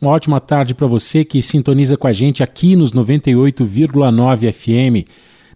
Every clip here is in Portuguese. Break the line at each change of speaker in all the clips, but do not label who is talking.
Uma ótima tarde para você que sintoniza com a gente aqui nos 98,9 FM.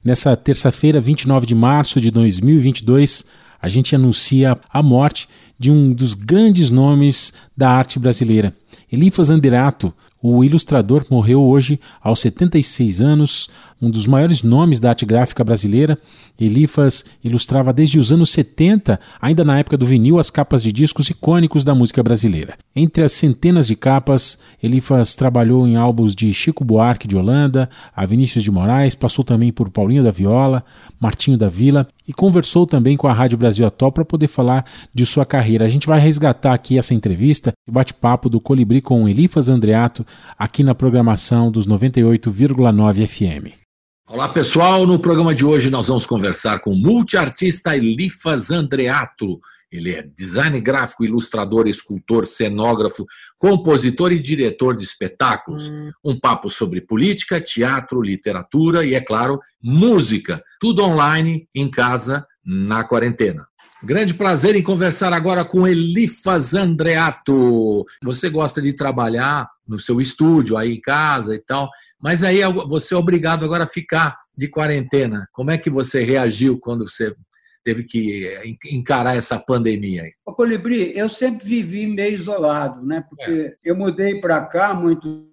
Nessa terça-feira, 29 de março de 2022, a gente anuncia a morte de um dos grandes nomes da arte brasileira. Elifas Anderato, o ilustrador, morreu hoje aos 76 anos, um dos maiores nomes da arte gráfica brasileira. Elifas ilustrava desde os anos 70, ainda na época do vinil, as capas de discos icônicos da música brasileira. Entre as centenas de capas, Elifas trabalhou em álbuns de Chico Buarque de Holanda, a Vinícius de Moraes, passou também por Paulinho da Viola, Martinho da Vila e conversou também com a Rádio Brasil Atual para poder falar de sua carreira. A gente vai resgatar aqui essa entrevista, o bate-papo do Colibri com Elifas Andreato, aqui na programação dos 98,9 FM.
Olá pessoal, no programa de hoje nós vamos conversar com o multiartista Elifas Andreato. Ele é design gráfico, ilustrador, escultor, cenógrafo, compositor e diretor de espetáculos. Hum. Um papo sobre política, teatro, literatura e, é claro, música. Tudo online, em casa, na quarentena. Grande prazer em conversar agora com Elifas Andreato. Você gosta de trabalhar no seu estúdio, aí em casa e tal, mas aí você é obrigado agora a ficar de quarentena. Como é que você reagiu quando você teve que encarar essa pandemia?
Ô, Colibri, eu sempre vivi meio isolado, né? Porque é. eu mudei para cá há muitos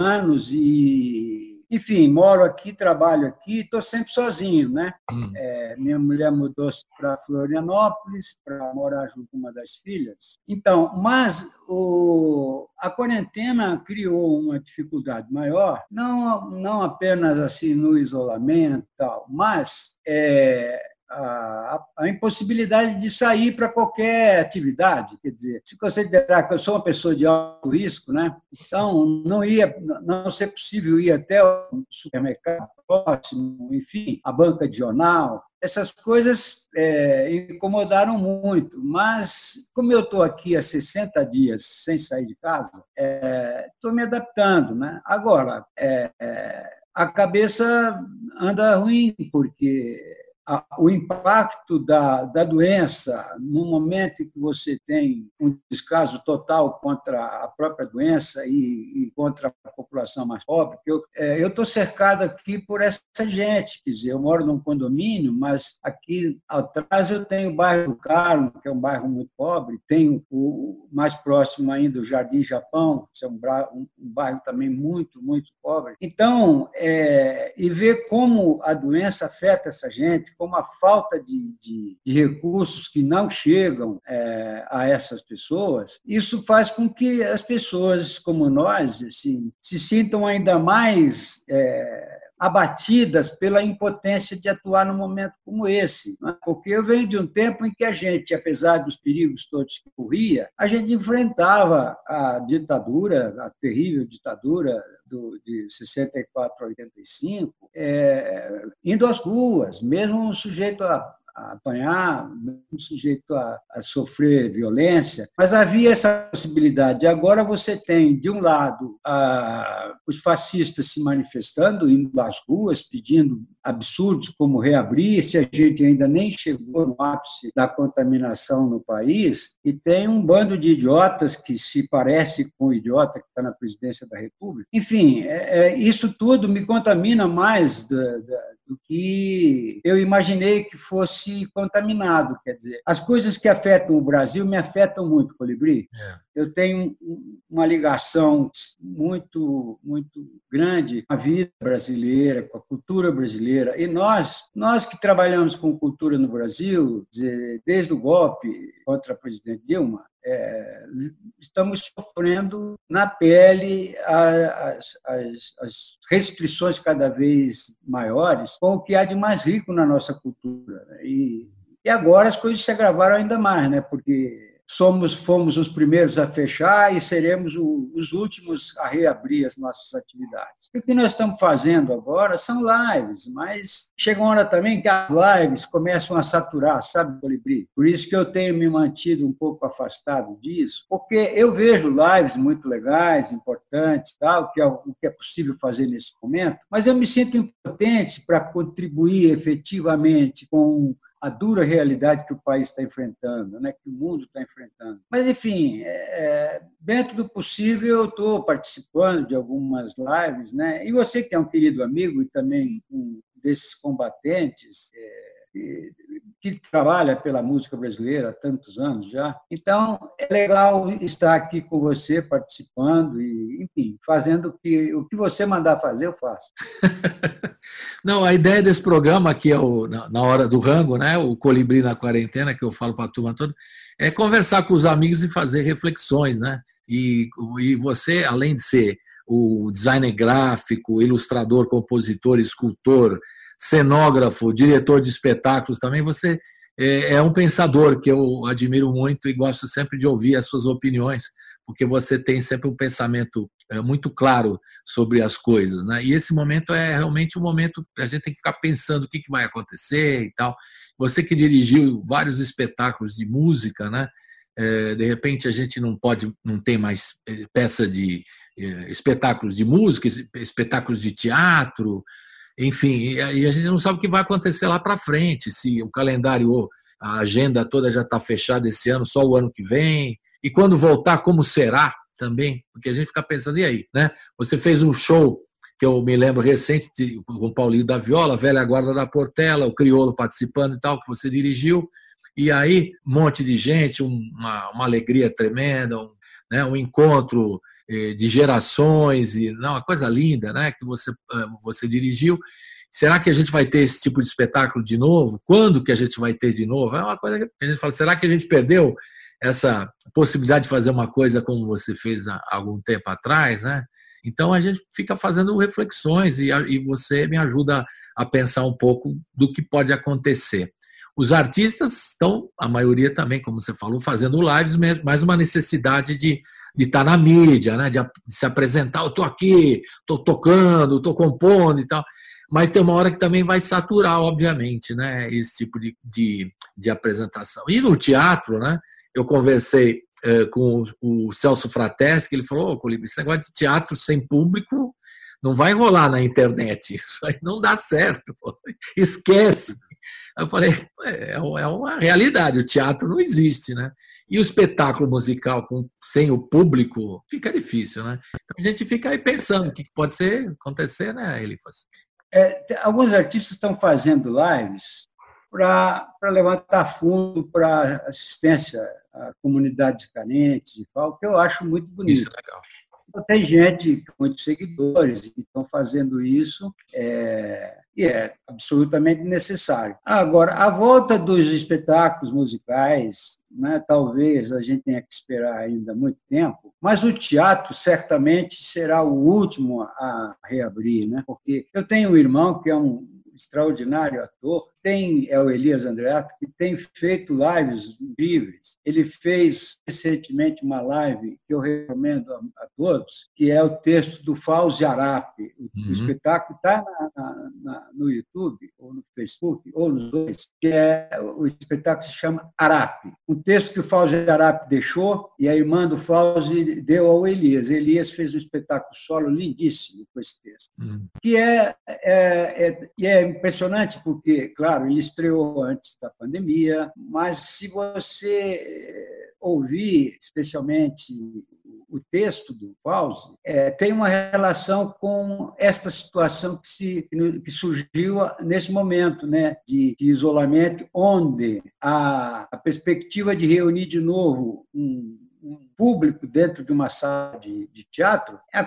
anos e enfim, moro aqui, trabalho aqui, estou sempre sozinho, né? Hum. É, minha mulher mudou-se para Florianópolis para morar junto com uma das filhas. Então, mas o, a quarentena criou uma dificuldade maior, não, não apenas assim no isolamento, tal, mas é, a, a, impossibilidade de sair para qualquer atividade. Quer dizer, se considerar que eu sou uma pessoa de alto risco, né? então não ia não ser possível ir até o supermercado próximo, enfim, a banca de jornal. Essas coisas é, incomodaram muito, mas como eu estou aqui há 60 dias sem sair de casa, estou é, me adaptando. Né? Agora, é, é, a cabeça anda ruim, porque o impacto da, da doença no momento em que você tem um descaso total contra a própria doença e, e contra a população mais pobre. Eu é, estou cercado aqui por essa gente, quer dizer, eu moro num condomínio, mas aqui atrás eu tenho o bairro do Carmo, que é um bairro muito pobre, tenho o mais próximo ainda o Jardim Japão, que é um, um, um bairro também muito, muito pobre. Então, é, e ver como a doença afeta essa gente, como a falta de, de, de recursos que não chegam é, a essas pessoas, isso faz com que as pessoas como nós assim, se sintam ainda mais é, abatidas pela impotência de atuar num momento como esse. É? Porque eu venho de um tempo em que a gente, apesar dos perigos todos que corria, a gente enfrentava a ditadura, a terrível ditadura do, de 64 a 85, é, indo às ruas, mesmo sujeito a a apanhar, sujeito a, a, sofrer violência, mas havia essa possibilidade. Agora você tem, de um lado, a, os fascistas se manifestando, indo às ruas, pedindo absurdos como reabrir, se a gente ainda nem chegou no ápice da contaminação no país, e tem um bando de idiotas que se parece com o idiota que está na presidência da República. Enfim, é, é, isso tudo me contamina mais da, da do que eu imaginei que fosse contaminado. Quer dizer, as coisas que afetam o Brasil me afetam muito, Colibri. É. Eu tenho uma ligação muito, muito grande com a vida brasileira, com a cultura brasileira. E nós, nós que trabalhamos com cultura no Brasil, desde o golpe contra a presidente Dilma, é, estamos sofrendo na pele as, as, as, restrições cada vez maiores com o que há de mais rico na nossa cultura. Né? E, e agora as coisas se agravaram ainda mais, né? porque somos, fomos os primeiros a fechar e seremos o, os últimos a reabrir as nossas atividades. E o que nós estamos fazendo agora são lives, mas chega uma hora também que as lives começam a saturar, sabe, Colibri? Por isso que eu tenho me mantido um pouco afastado disso, porque eu vejo lives muito legais, importantes, tal, que é o que é possível fazer nesse momento, mas eu me sinto impotente para contribuir efetivamente com a dura realidade que o país está enfrentando, né, que o mundo está enfrentando. Mas, enfim, é, é dentro do possível, eu estou participando de algumas lives, né? E você que é um querido amigo e também um desses combatentes, é, que trabalha pela música brasileira há tantos anos já. Então, é legal estar aqui com você, participando e, enfim, fazendo o que, o que você mandar fazer, eu faço.
Não, a ideia desse programa, que é o, na hora do rango, né, o Colibri na quarentena, que eu falo para a turma toda, é conversar com os amigos e fazer reflexões, né? E, e você, além de ser o designer gráfico, ilustrador, compositor, escultor, cenógrafo, diretor de espetáculos também, você é, é um pensador que eu admiro muito e gosto sempre de ouvir as suas opiniões, porque você tem sempre um pensamento é, muito claro sobre as coisas, né? E esse momento é realmente um momento que a gente tem que ficar pensando o que, vai acontecer e tal. Você que dirigiu vários espetáculos de música, né? É, de repente a gente não pode, não tem mais é, peça de espetáculos de música, espetáculos de teatro, enfim, e a gente não sabe o que vai acontecer lá para frente, se o calendário, a agenda toda já está fechada esse ano, só o ano que vem, e quando voltar, como será também, porque a gente fica pensando, e aí, né? Você fez um show que eu me lembro recente com o Paulinho da Viola, Velha Guarda da Portela, o Criolo participando e tal, que você dirigiu, e aí um monte de gente, uma, uma alegria tremenda, um, né, um encontro eh, de gerações e não, uma coisa linda, né, que você eh, você dirigiu. Será que a gente vai ter esse tipo de espetáculo de novo? Quando que a gente vai ter de novo? É uma coisa que a gente fala, será que a gente perdeu essa possibilidade de fazer uma coisa como você fez há algum tempo atrás, né? Então a gente fica fazendo reflexões e, e você me ajuda a pensar um pouco do que pode acontecer. Os artistas estão, a maioria também, como você falou, fazendo lives, mais uma necessidade de estar na mídia, né? de, se apresentar, eu estou aqui, estou tocando, estou compondo e tal. Mas tem uma hora que também vai saturar, obviamente, né? esse tipo de, de, de apresentação. E no teatro, né? eu conversei eh, com o, o Celso Frateschi, ele falou, oh, esse negócio de teatro sem público não vai rolar na internet, isso aí não dá certo, pô. esquece. Eu falei, é, é, é uma realidade, o teatro não existe, né? E o espetáculo musical com, sem o público fica difícil, né? Então a gente fica aí pensando o que pode ser, acontecer, né, Elifas?
É, alguns artistas estão fazendo lives para levantar fundo para assistência a comunidades carentes e tal, que eu acho muito bonito. Isso é legal. Tem gente com muitos seguidores que estão fazendo isso. É, e é absolutamente necessário. Agora, a volta dos espetáculos musicais, né, talvez a gente tenha que esperar ainda muito tempo, mas o teatro certamente será o último a reabrir, né? porque eu tenho um irmão que é um extraordinário ator, tem é o Elias Andreato, que tem feito lives incríveis. Ele fez recentemente uma live que eu recomendo a, a todos, que é o texto do Fauzi Arape. O, uhum. o espetáculo está no YouTube, ou no Facebook, ou nos dois, que é o espetáculo se chama Arape. Um texto que o Fauzi Arape deixou e a irmã do Fauzi deu ao Elias. Elias fez um espetáculo solo lindíssimo com esse texto, uhum. que é, é, é, é impressionante porque, claro, claro, ele estreou antes da pandemia, mas se você eh, ouvir, especialmente o texto do Fauzi, é, tem uma relação com esta situação que, se, que surgiu nesse momento né, de, de isolamento, onde a, a, perspectiva de reunir de novo um, um público dentro de uma sala de, de teatro é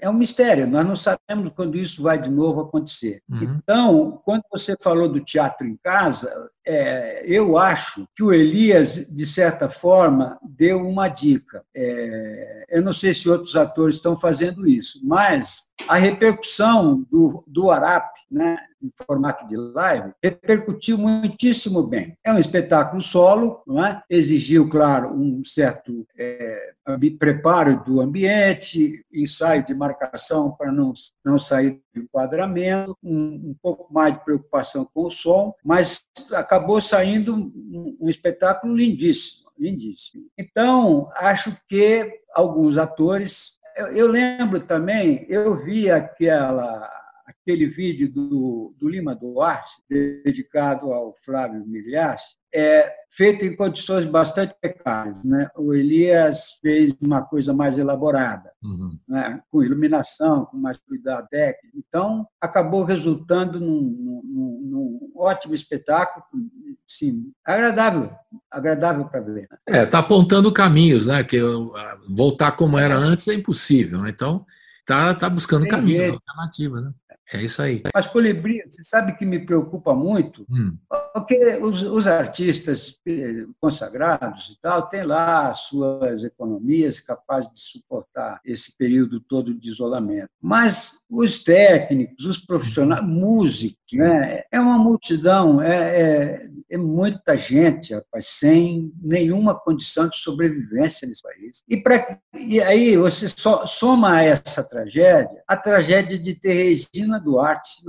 é um mistério, nós não sabemos quando isso vai de novo acontecer. Uhum. Então, quando você falou do teatro em casa, é, eu acho que o Elias, de certa forma, deu uma dica. É, eu não sei se outros atores estão fazendo isso, mas a repercussão do, do Arap, né, em formato de live, repercutiu muitíssimo bem. É um espetáculo solo, não é? exigiu, claro, um certo é, preparo do ambiente, ensaio de marcação para não, não sair do enquadramento, um, um pouco mais de preocupação com o som, mas acabou saindo um, um espetáculo lindíssimo, lindíssimo. Então, acho que alguns atores eu, eu lembro também, eu vi aquela aquele vídeo do, do Lima Duarte, dedicado ao Flávio Milhas, é feito em condições bastante precárias. Né? O Elias fez uma coisa mais elaborada, uhum. né? com iluminação, com mais cuidado técnico. Então, acabou resultando num, num, num ótimo espetáculo, sim, agradável, agradável para ver. Né?
É, está apontando caminhos, né? Que voltar como era antes é impossível. Né? Então, está tá buscando Tem caminhos, alternativas. Né? É isso aí.
Mas colibri, você sabe que me preocupa muito, hum. porque os, os, artistas eh, consagrados e tal têm lá suas economias capazes de suportar esse período todo de isolamento. Mas os técnicos, os profissionais, músicos, né, é uma multidão, é, é, é muita gente, rapaz, sem nenhuma condição de sobrevivência nesse país. E, pra, e aí você so, soma a essa tragédia a tragédia de ter Regina Duarte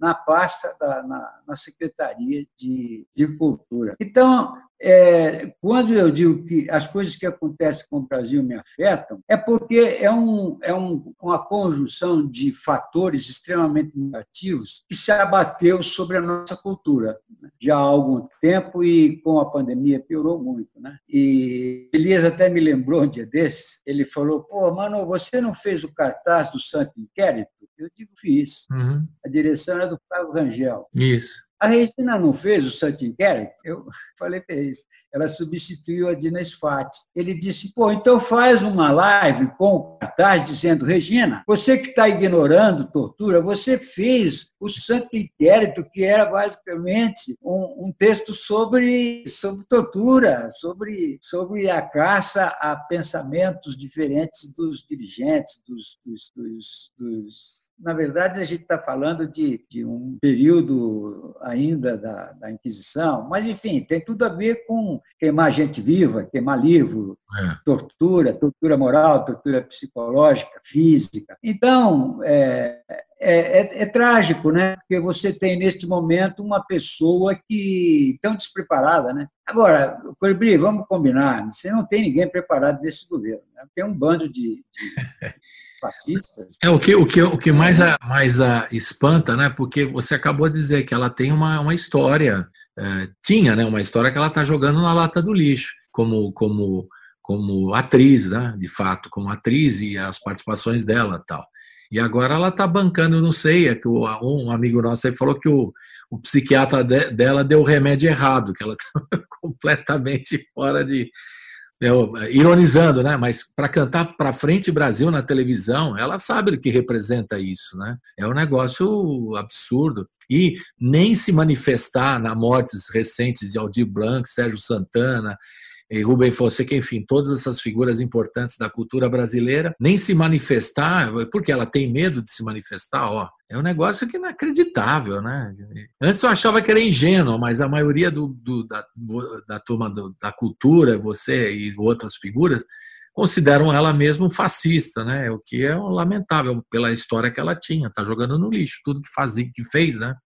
na pasta, da, na, na Secretaria de, de Cultura. Então, é, quando eu digo que as coisas que acontecem com o Brasil me afetam, é porque é, um, é um, uma conjunção de fatores extremamente negativos que se abateu sobre a nossa cultura né? já há algum tempo e com a pandemia piorou muito. Né? E Elias até me lembrou um dia desses, ele falou, pô, mano, você não fez o cartaz do Santo Inquérito? Eu digo, fiz. Uhum. A direção era do Flávio Rangel.
Isso.
A Regina não fez o Santo Inquérito? Eu falei, fez. Ela substituiu a Dina Sfati. Ele disse, pô, então faz uma live com o cartaz dizendo, Regina, você que está ignorando tortura, você fez o Santo Inquérito, que era basicamente um, um, texto sobre, sobre tortura, sobre, sobre a caça a pensamentos diferentes dos dirigentes, dos, dos, dos, dos na verdade, a gente está falando de, de, um período ainda da, da, Inquisição, mas, enfim, tem tudo a ver com queimar gente viva, queimar livro, é. tortura, tortura moral, tortura psicológica, física. Então, é, é, é, é, trágico, né? Porque você tem neste momento uma pessoa que tão despreparada, né? Agora, Colibri, vamos combinar, você não tem ninguém preparado nesse governo. Né? Tem um bando de, de fascistas.
É o que o que o que mais a, mais a espanta, né? Porque você acabou de dizer que ela tem uma, uma história, é, tinha, né? Uma história que ela está jogando na lata do lixo, como como como atriz, né? De fato, como atriz e as participações dela, tal. E agora ela está bancando, não sei, é que um amigo nosso aí falou que o, o psiquiatra de, dela deu o remédio errado, que ela está completamente fora de. Eu, ironizando, né? Mas para cantar para frente Brasil na televisão, ela sabe o que representa isso, né? É um negócio absurdo. E nem se manifestar na mortes recentes de Aldir Blanc, Sérgio Santana, e Rubem Fonseca, enfim, todas essas figuras importantes da cultura brasileira, nem se manifestar, porque ela tem medo de se manifestar, ó. É um negócio que é inacreditável, né? Antes eu achava que era ingênuo, mas a maioria do, do da, da turma do, da cultura, você e outras figuras, consideram ela mesmo fascista, né? O que é lamentável pela história que ela tinha. Tá jogando no lixo tudo que fazia, que fez, né?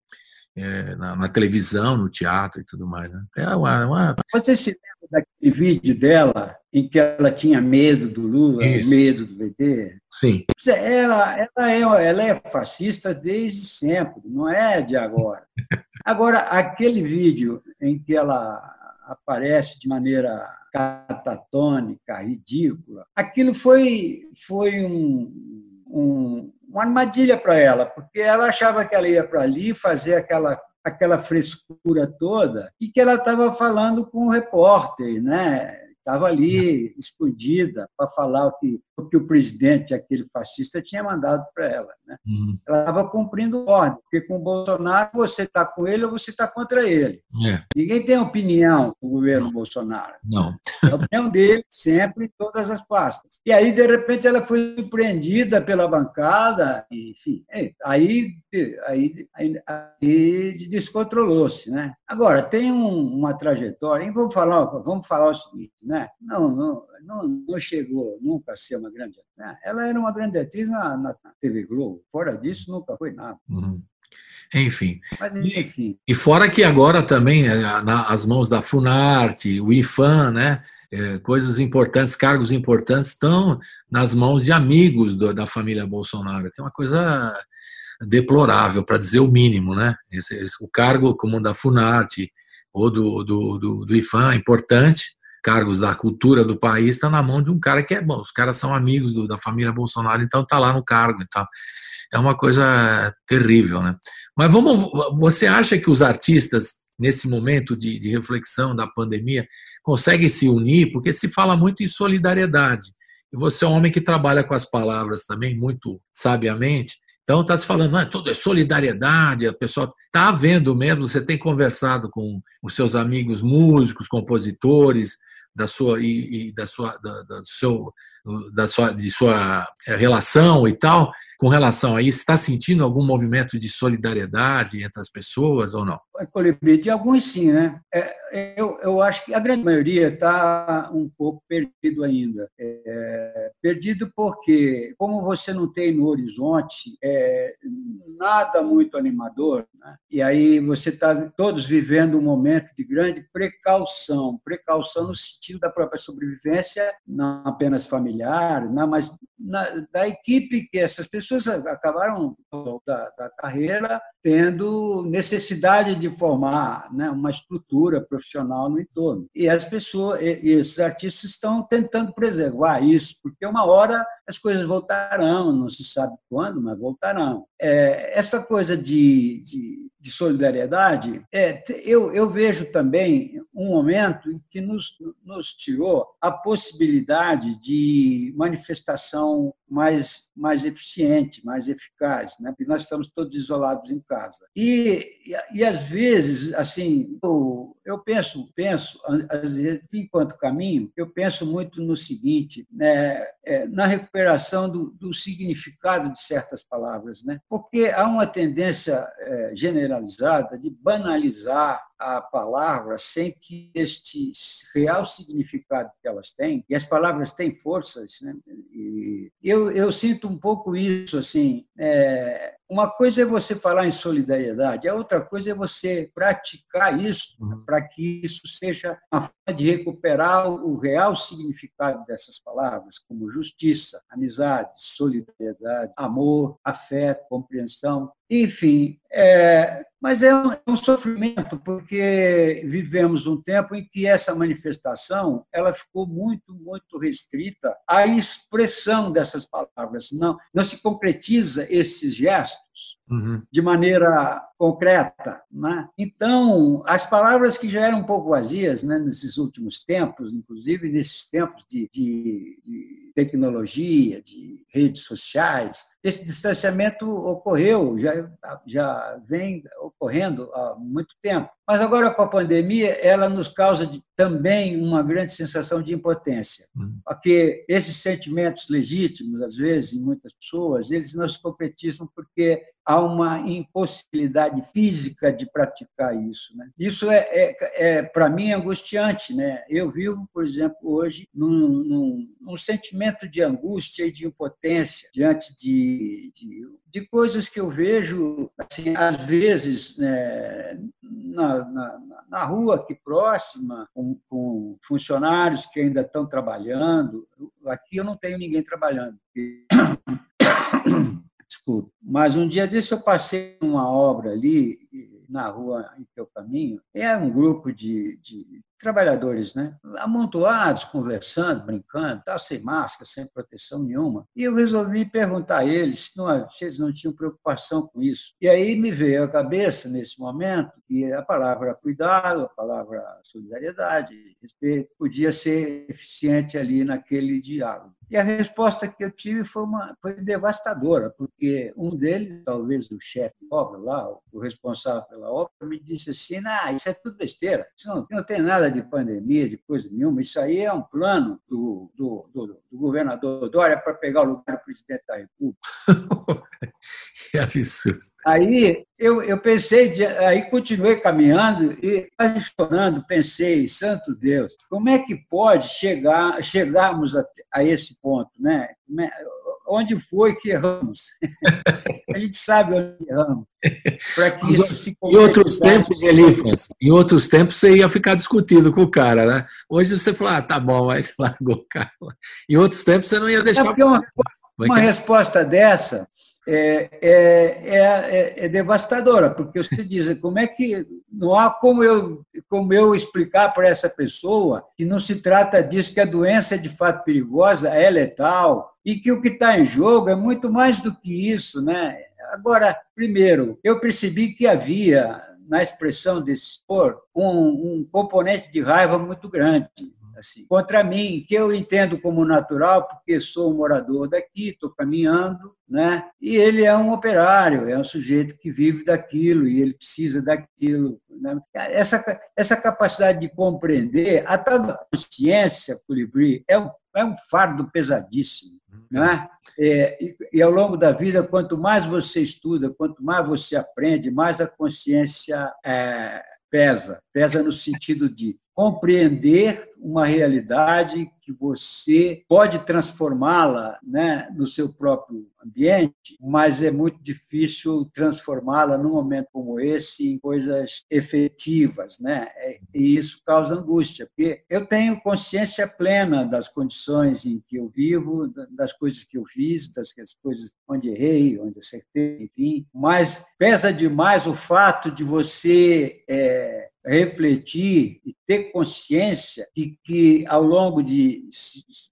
É, na, na, televisão, no teatro e tudo mais. Né? É uma, uma...
Você se daquele vídeo dela em que ela tinha medo do Lula, Isso. medo do PT.
Sim.
Ela, ela, é, ela é fascista desde sempre, não é de agora. Agora, aquele vídeo em que ela aparece de maneira catatônica, ridícula, aquilo foi, foi um, um, uma armadilha para ela, porque ela achava que ela ia para ali fazer aquela aquela frescura toda, e que ela estava falando com o repórter, né? Estava ali escondida para falar o que, o que o presidente, aquele fascista, tinha mandado para ela. Né? Uhum. Ela estava cumprindo ordem, porque com o Bolsonaro você está com ele ou você está contra ele. É. Ninguém tem opinião do governo
Não.
Bolsonaro.
Não.
A opinião dele sempre em todas as pastas. E aí, de repente, ela foi surpreendida pela bancada, enfim. É, aí, aí, aí, aí descontrolou-se. Né? Agora, tem um, uma trajetória, e vamos falar, vamos falar o seguinte, né? Né? Não, não, não, não chegou nunca a ser uma grande atriz. Né? Ela era uma grande atriz na, na TV Globo. Fora disso, nunca foi nada.
Uhum. Enfim. Mas, enfim. E, e, fora que agora também, é, as mãos da Funarte, o IFAM, né? É, coisas importantes, cargos importantes estão nas mãos de amigos do, da família Bolsonaro, que é uma coisa deplorável, para dizer o mínimo. Né? Esse, esse, o cargo como da Funarte ou do, do, do, do IFAM é importante, cargos da cultura do país está na mão de um cara que é bom. Os caras são amigos do, da família Bolsonaro, então está lá no cargo. Então é uma coisa terrível, né? Mas vamos, você acha que os artistas nesse momento de, de reflexão da pandemia conseguem se unir? Porque se fala muito em solidariedade. E você é um homem que trabalha com as palavras também muito sabiamente. Então está se falando, é tudo é solidariedade, a pessoa está vendo mesmo, você tem conversado com os seus amigos músicos, compositores, da sua e, e da sua da, da, do seu da sua de sua eh, relação e tal com relação a isso está sentindo algum movimento de solidariedade entre as pessoas ou não?
Colibri, alguns sim né? É, eu, eu acho que a grande maioria está um pouco perdido ainda. É, perdido porque como você não tem no horizonte é, nada muito animador né? e aí você está todos vivendo um momento de grande precaução precaução no sentido da própria sobrevivência, não apenas familiar, não, mas na, da equipe que essas pessoas acabaram da, da carreira tendo necessidade de formar né, uma estrutura profissional no entorno. E as pessoas, e esses artistas estão tentando preservar isso, porque uma hora as coisas voltarão, não se sabe quando, mas voltarão. É, essa coisa de, de, de solidariedade, é, eu, eu vejo também um momento em que nos, nos tirou a possibilidade de manifestação mais, mais eficiente, mais eficaz, né? porque nós estamos todos isolados em casa. E, e, e às vezes, assim, eu, eu penso, penso, enquanto caminho, eu penso muito no seguinte, né? É, na recuperação do, do, significado de certas palavras, né? porque há uma tendência é, generalizada de banalizar a palavra sem que este real significado que elas têm, e as palavras têm forças, né? e eu, eu sinto um pouco isso, assim, é, uma coisa é você falar em solidariedade, a outra coisa é você praticar isso uhum. para que isso seja uma forma de recuperar o real significado dessas palavras, como justiça, amizade, solidariedade, amor, afeto, compreensão. Enfim, é, mas é um, é um, sofrimento porque vivemos um tempo em que essa manifestação ela ficou muito muito restrita à expressão dessas palavras. Não, não se concretiza esses gestos uhum. de maneira concreta. Né? Então, as palavras que já eram um pouco vazias né, nesses últimos tempos, inclusive nesses tempos de, de, de tecnologia, de redes sociais, esse distanciamento ocorreu, já, já vem ocorrendo há muito tempo. Mas agora, com a pandemia, ela nos causa de, também uma grande sensação de impotência. Uhum. Porque esses sentimentos legítimos, às vezes, em muitas pessoas, eles não se concretizam porque há uma impossibilidade física de praticar isso. Né? Isso é, é, é para mim, angustiante. Né? Eu vivo, por exemplo, hoje num, num, num sentimento de angústia e de impotência diante de, de, de coisas que eu vejo, assim, às vezes, né, na, na, na, rua aqui próxima, com, com, funcionários que ainda estão trabalhando. Aqui eu não tenho ninguém trabalhando. Desculpe. Mas um dia desse eu passei uma obra ali, na rua em que eu caminho, é um grupo de, de trabalhadores, né? amontoados, conversando, brincando, tá, sem máscara, sem proteção nenhuma. E eu resolvi perguntar a eles se, não, se eles não tinham preocupação com isso. E aí me veio à cabeça, nesse momento, que a palavra cuidado, a palavra solidariedade, respeito, podia ser eficiente ali naquele diálogo. E a resposta que eu tive foi, uma, foi devastadora, porque um deles, talvez o chefe da obra lá, o responsável pela obra, me disse assim, ah, isso é tudo besteira, isso não, não tem nada de pandemia, de coisa nenhuma, isso aí é um plano do, do, do, do governador Dória para pegar o lugar do presidente da República.
que absurdo.
Aí eu, eu pensei, de, aí continuei caminhando e quase chorando, pensei, santo Deus, como é que pode chegar, chegarmos a, a esse ponto, né? É, onde foi que erramos? a gente sabe onde erramos.
Para que isso se Em outros tempos, Elifas, em outros tempos você ia ficar discutindo com o cara, né? Hoje você fala, ah, tá bom, aí largou o cara. Em outros tempos você não ia deixar. É
uma, uma resposta dessa é, é, é, é, devastadora, porque você diz, como é que não há como eu, como eu explicar para essa pessoa que não se trata disso, que a doença é de fato perigosa, é letal, e que o que está em jogo é muito mais do que isso, né? Agora, primeiro, eu percebi que havia na expressão desse expor um, um componente de raiva muito grande assim, contra mim, que eu entendo como natural, porque sou um morador daqui, estou caminhando, né? E ele é um operário, é um sujeito que vive daquilo e ele precisa daquilo. Né? Essa, essa capacidade de compreender, a tal consciência, Colibri, é um, é um fardo pesadíssimo. Né? É, e, e, ao longo da vida, quanto mais você estuda, quanto mais você aprende, mais a consciência é, pesa. Pesa no sentido de compreender uma realidade que você pode transformá-la né, no seu próprio ambiente, mas é muito difícil transformá-la num momento como esse em coisas efetivas, né? E isso causa angústia, porque eu tenho consciência plena das condições em que eu vivo, das coisas que eu fiz, das coisas onde errei, onde acertei, enfim, mas pesa demais o fato de você é, refletir e ter consciência de que, ao longo de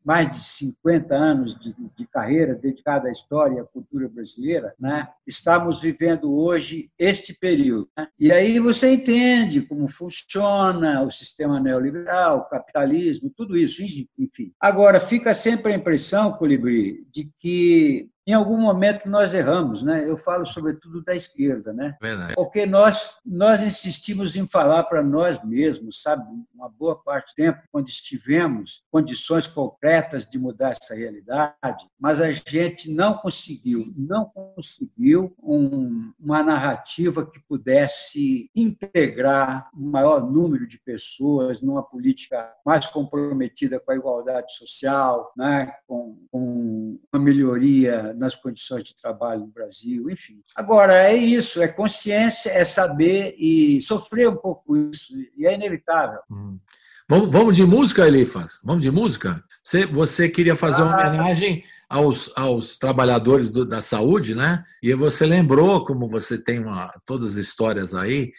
mais de 50 anos de, de carreira dedicada à história e à cultura brasileira, né, estamos vivendo hoje este período. Né? E aí você entende como funciona o sistema neoliberal, o capitalismo, tudo isso, enfim. Agora, fica sempre a impressão, Colibri, de que em algum momento nós erramos, né? Eu falo sobretudo da esquerda, né? Verdade. Porque nós nós insistimos em falar para nós mesmos, sabe, uma boa parte do tempo quando estivemos condições concretas de mudar essa realidade, mas a gente não conseguiu, não conseguiu um, uma narrativa que pudesse integrar um maior número de pessoas numa política mais comprometida com a igualdade social, né? com, com uma melhoria nas condições de trabalho no Brasil, enfim. Agora, é isso, é consciência, é saber e sofrer um pouco isso, e é inevitável. Hum.
Vamos, vamos de música, Elifas? Vamos de música? Você, você queria fazer ah, uma homenagem aos, aos trabalhadores do, da saúde, né? E você lembrou, como você tem uma, todas as histórias aí,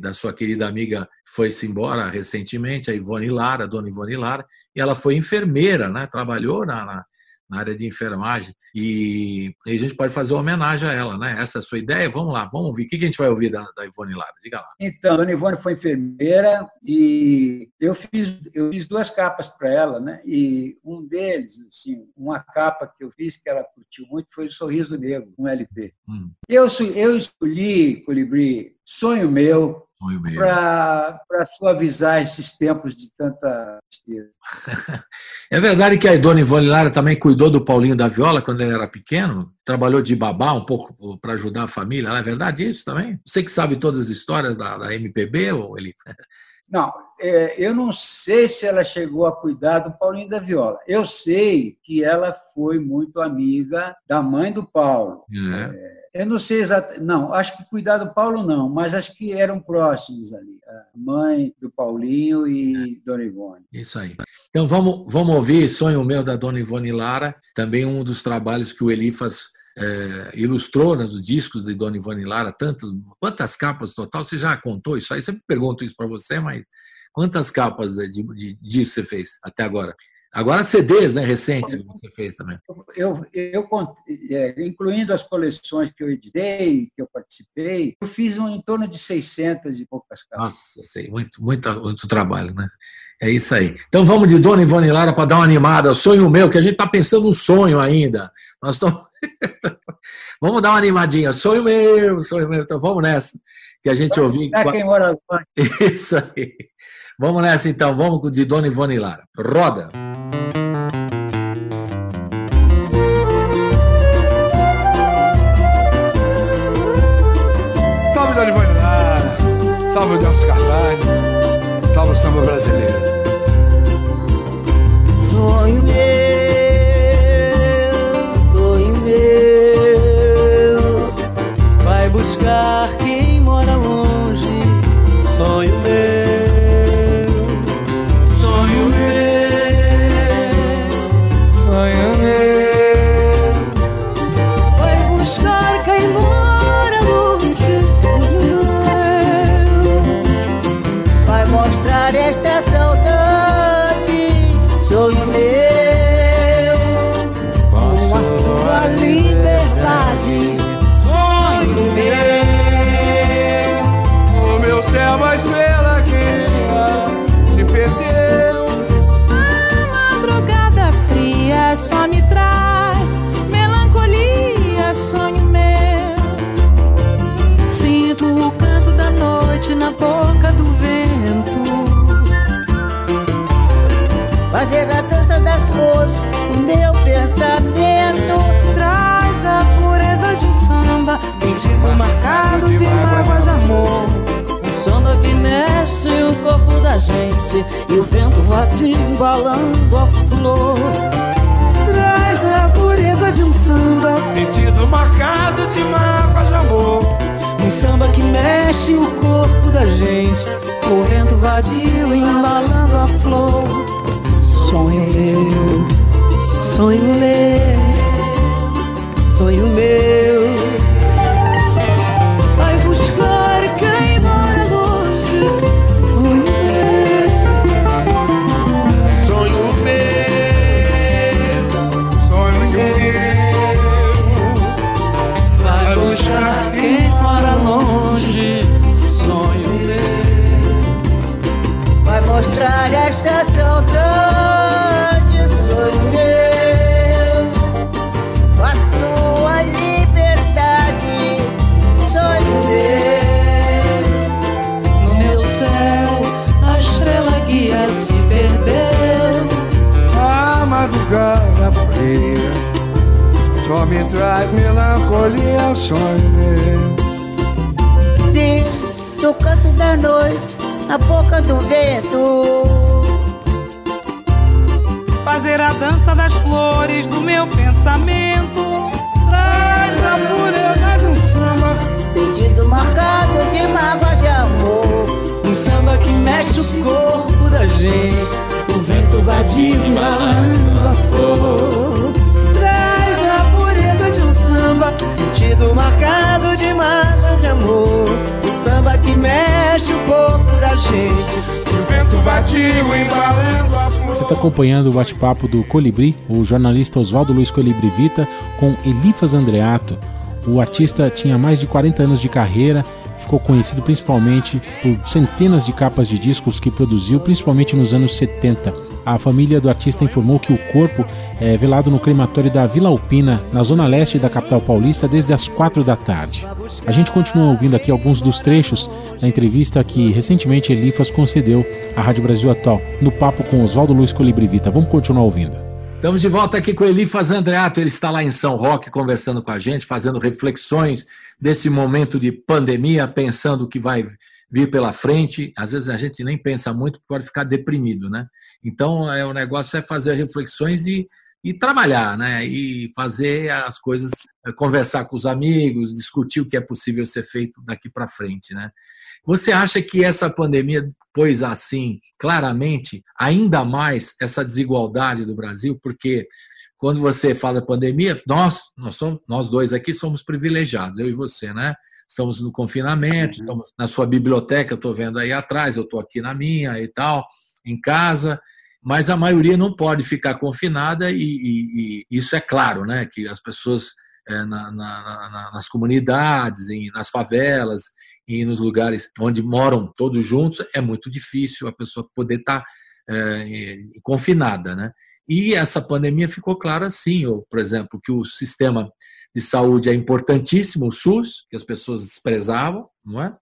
da sua querida amiga foi-se embora recentemente, a Ivone Lara, a dona Ivone Lara, e ela foi enfermeira, né? Trabalhou na, na na área de enfermagem, e, a gente pode fazer uma homenagem a ela, né? Essa é a sua ideia? Vamos lá, vamos ouvir. O que a gente vai ouvir da, da Ivone Lara? Diga lá.
Então, a Dona Ivone foi enfermeira e eu fiz, eu fiz duas capas para ela, né? E um deles, assim, uma capa que eu fiz que ela curtiu muito foi o Sorriso Negro, um LP. Hum. Eu, eu escolhi, Colibri, Sonho Meu, para suavizar esses tempos de tanta tristeza.
É verdade que a dona Ivone Lara também cuidou do Paulinho da Viola quando ele era pequeno? Trabalhou de babá um pouco para ajudar a família? É verdade isso também? Você que sabe todas as histórias da, da MPB, ou ele...
Não, é, eu não sei se ela chegou a cuidar do Paulinho da Viola. Eu sei que ela foi muito amiga da mãe do Paulo. É. É, eu não sei exatamente. Não, acho que cuidar do Paulo não, mas acho que eram próximos ali. A mãe do Paulinho e é. Dona Ivone.
Isso aí. Então vamos, vamos ouvir Sonho Meu da Dona Ivone Lara, também um dos trabalhos que o Elifas é, ilustrou nos né, discos de Dona Ivone Lara, tantos, quantas capas total? Você já contou isso aí? Sempre pergunto isso para você, mas quantas capas de, de, disso você fez até agora? Agora CDs, né, recentes que você fez também.
Eu, eu, é, incluindo as coleções que eu editei, que eu participei, eu fiz um, em torno de 600 e poucas capas.
Nossa, sei, muito, muito, muito trabalho, né? É isso aí. Então vamos de Dona Ivone Lara para dar uma animada. Sonho meu, que a gente está pensando um sonho ainda. Nós estamos. vamos dar uma animadinha. Sonho meu, sonho meu. Então vamos nessa. Que a gente ouviu.
quem mora
Isso aí. Vamos nessa então. Vamos de Dona Ivone Lara. Roda.
Salve Dona Ivone Lara. Salve o Delcio Carvalho. Salve o samba brasileiro.
Sonho meu, buscar quem e o vento vadio embalando a flor. Traz a pureza de um samba,
Sentido marcado de mágoa de amor.
um samba que mexe o corpo da gente, o vento vadio embalando a flor. Sonho meu, sonho meu, sonho meu.
Traz melancolia, sonho meu.
Sim, no canto da noite, na boca do vento.
fazer a dança das flores do meu pensamento. Traz a pureza um samba,
Sentido marcado de mágoa de amor.
Um samba que mexe o corpo da gente, o vento vadio embalando a flor. Sentido marcado de mágoa de amor. O samba que mexe o corpo da gente,
O vento vadio embalando a flor.
Você está acompanhando o bate-papo do Colibri, o jornalista Oswaldo Luiz Colibri Vita, com Elifas Andreato. O artista tinha mais de 40 anos de carreira, ficou conhecido principalmente por centenas de capas de discos que produziu, principalmente nos anos 70. A família do artista informou que o corpo é velado no crematório da Vila Alpina, na zona leste da capital paulista, desde as 4 da tarde. A gente continua ouvindo aqui alguns dos trechos da entrevista que recentemente Elifas concedeu à Rádio Brasil Atual, no papo com Oswaldo Luiz Colibrivita. Vamos continuar ouvindo.
Estamos de volta aqui com Elifas Andreato, ele está lá em São Roque conversando com a gente, fazendo reflexões desse momento de pandemia, pensando o que vai vir pela frente. Às vezes a gente nem pensa muito, pode ficar deprimido, né? Então, é, o negócio é fazer reflexões e, e trabalhar, né? E fazer as coisas, é, conversar com os amigos, discutir o que é possível ser feito daqui para frente, né? Você acha que essa pandemia pôs assim claramente ainda mais essa desigualdade do Brasil? Porque quando você fala pandemia, nós, nós, somos, nós dois aqui somos privilegiados, eu e você, né? Estamos no confinamento, estamos na sua biblioteca, estou vendo aí atrás, eu estou aqui na minha e tal, em casa, mas a maioria não pode ficar confinada e, e, e isso é claro, né? Que as pessoas é, na, na, na, nas comunidades, em, nas favelas, e nos lugares onde moram todos juntos, é muito difícil a pessoa poder estar é, confinada, né? E essa pandemia ficou clara assim, ou, por exemplo, que o sistema de saúde é importantíssimo, o SUS, que as pessoas desprezavam, não é?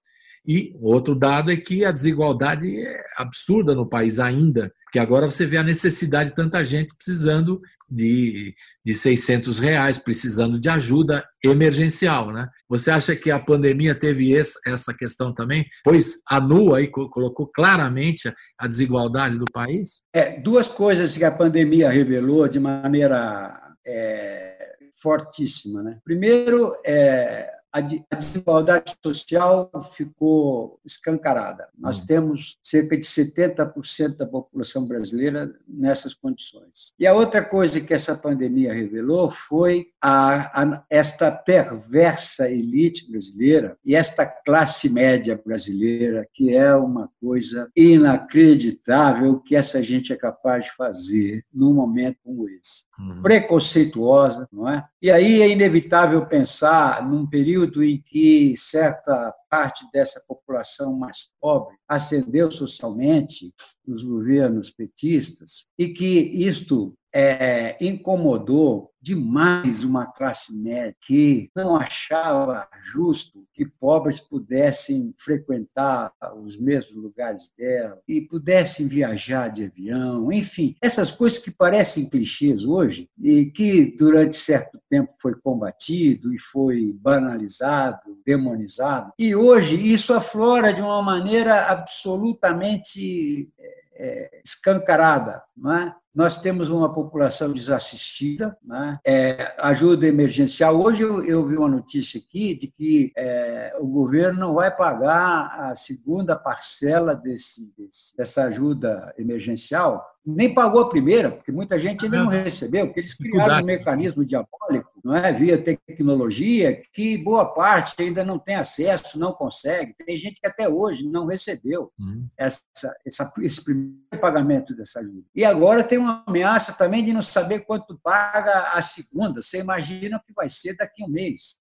E outro dado é que a desigualdade é absurda no país ainda, porque agora você vê a necessidade de tanta gente precisando de, de 600 reais, precisando de ajuda emergencial. Né? Você acha que a pandemia teve essa questão também? Pois anua e colocou claramente a desigualdade do país?
É, duas coisas que a pandemia revelou de maneira é, fortíssima. Né? Primeiro, é, a desigualdade social ficou escancarada. Nós temos cerca de 70% da população brasileira nessas condições. E a outra coisa que essa pandemia revelou foi a, a, esta perversa elite brasileira e esta classe média brasileira, que é uma coisa inacreditável que essa gente é capaz de fazer num momento como esse. Uhum. Preconceituosa, não é? E aí é inevitável pensar num período em que certa parte dessa população mais pobre ascendeu socialmente nos governos petistas e que isto é, incomodou demais uma classe média que não achava justo que pobres pudessem frequentar os mesmos lugares dela e pudessem viajar de avião, enfim, essas coisas que parecem clichês hoje e que durante certo tempo foi combatido e foi banalizado, demonizado. E hoje isso aflora de uma maneira absolutamente é, escancarada. Não é? Nós temos uma população desassistida, né? é, ajuda emergencial. Hoje eu, eu, vi uma notícia aqui de que é, o governo não vai pagar a segunda parcela desse, desse, dessa ajuda emergencial, nem pagou a primeira, porque muita gente ainda não recebeu, porque eles criaram um mecanismo diabólico, não é, via tecnologia, que boa parte ainda não tem acesso, não consegue. Tem gente que até hoje não recebeu uhum. essa, essa, esse primeiro pagamento dessa ajuda. E agora tem uma ameaça também de não saber quanto paga a segunda. Você imagina o que vai ser daqui a um mês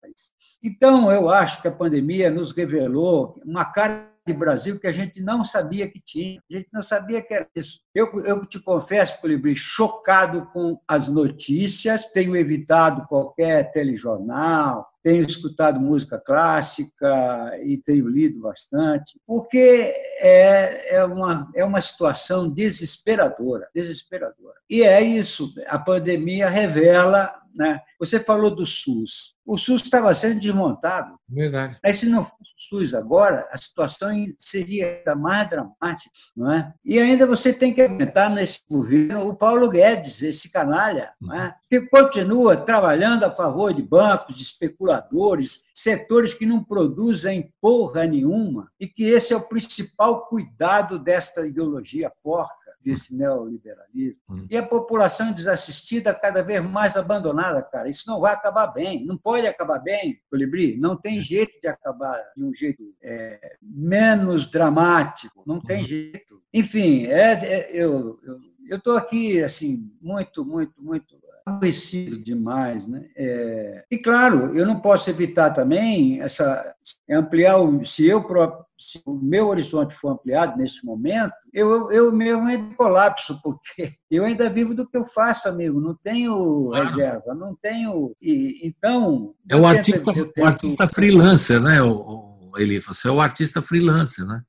país. Então, eu acho que a pandemia nos revelou uma cara de Brasil que a gente não sabia que tinha, a gente não sabia que era isso. Eu, eu te confesso, Colibri, chocado com as notícias, tenho evitado qualquer telejornal, tenho escutado música clássica e tenho lido bastante, porque é, é, uma, é uma situação desesperadora, desesperadora. E é isso, a pandemia revela né? Você falou do SUS. O SUS estava sendo desmontado.
Verdade.
Mas se não fosse o SUS agora, a situação seria ainda mais dramática. Não é? E ainda você tem que aumentar nesse governo o Paulo Guedes, esse canalha, não é? que continua trabalhando a favor de bancos, de especuladores, setores que não produzem porra nenhuma, e que esse é o principal cuidado desta ideologia porca, desse neoliberalismo. Hum. E a população desassistida cada vez mais abandonada, cara. Isso não vai acabar bem. Não pode acabar bem, Colibri. Não tem é. jeito de acabar de um jeito é, menos dramático. Não tem uhum. jeito. Enfim, é, é eu estou aqui assim muito, muito, muito aborrecido demais, né? É, e claro, eu não posso evitar também essa ampliar o, se eu se o meu horizonte for ampliado nesse momento, eu, eu mesmo ainda colapso, porque eu ainda vivo do que eu faço, amigo, não tenho reserva, não tenho. E, então.
É o artista, o artista freelancer, né, o, o? Você é o artista freelancer, né?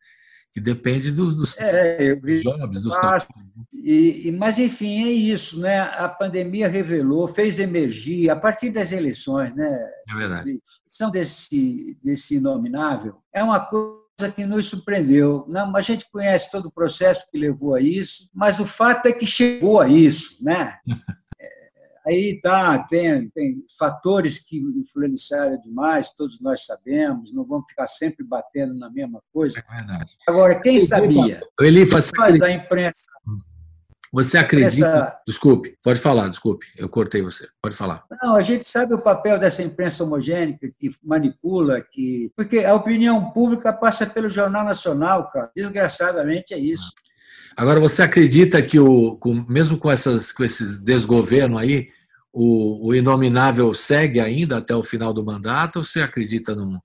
Que depende dos, dos
é, jobs, dos trabalhos. E, mas, enfim, é isso. Né? A pandemia revelou, fez emergir, a partir das eleições, né?
É verdade.
São desse, desse inominável, é uma coisa que nos surpreendeu. Não, a gente conhece todo o processo que levou a isso, mas o fato é que chegou a isso. Né? Aí tá, tem, tem fatores que influenciaram demais, todos nós sabemos, não vamos ficar sempre batendo na mesma coisa.
É verdade.
Agora, quem sabia?
Ele faz a imprensa. Você acredita? Essa... Desculpe, pode falar, desculpe, eu cortei você, pode falar.
Não, a gente sabe o papel dessa imprensa homogênica que manipula, que. Porque a opinião pública passa pelo Jornal Nacional, cara. Desgraçadamente é isso.
Agora, você acredita que, o, com, mesmo com, essas, com esses desgoverno aí, o, o, inominável segue ainda até o final do mandato ou você acredita num,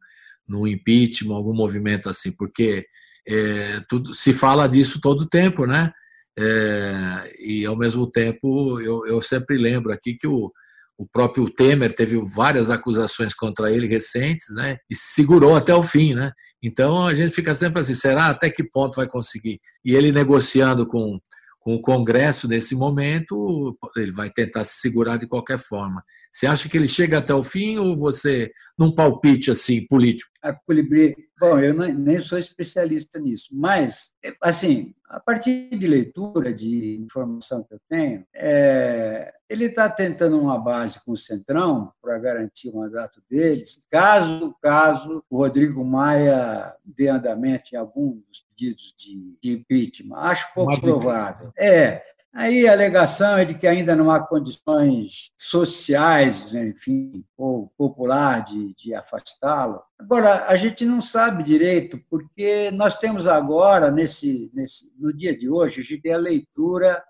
num impeachment, algum movimento assim? Porque é, tudo, se fala disso todo o tempo, né? É, e ao mesmo tempo, eu, eu sempre lembro aqui que o, o próprio Temer teve várias acusações contra ele recentes, né? E segurou até o fim, né? Então a gente fica sempre assim: será até que ponto vai conseguir? E ele negociando com, com o Congresso nesse momento, ele vai tentar se segurar de qualquer forma. Você acha que ele chega até o fim ou você, num palpite assim político?
A Colibri, bom, eu nem sou especialista nisso, mas, assim, a partir de leitura, de informação que eu tenho, é, ele está tentando uma base com o Centrão para garantir o mandato deles, caso, caso o Rodrigo Maia dê andamento em algum dos pedidos de, de impeachment. Acho pouco provável. É, Aí a alegação é de que ainda não há condições sociais, enfim, ou popular de, de afastá-lo. Agora, a gente não sabe direito, porque nós temos agora, nesse, nesse, no dia de hoje, a gente tem a leitura,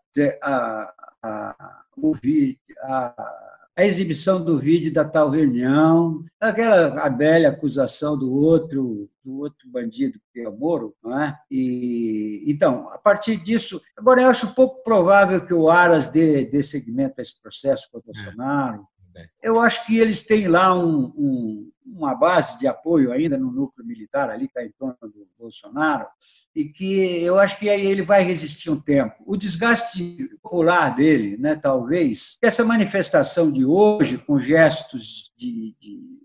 a, a, ouvir, a a exibição do vídeo da tal reunião, aquela a velha acusação do outro do outro bandido que é o Moro, não é? E então, a partir disso, agora eu acho pouco provável que o Aras dê, dê seguimento a esse processo com o Bolsonaro. É. Eu acho que eles têm lá um, um uma base de apoio ainda no núcleo militar ali, está em torno do Bolsonaro, e que eu acho que ele vai resistir um tempo. O desgaste popular dele, né, talvez, essa manifestação de hoje, com gestos de, de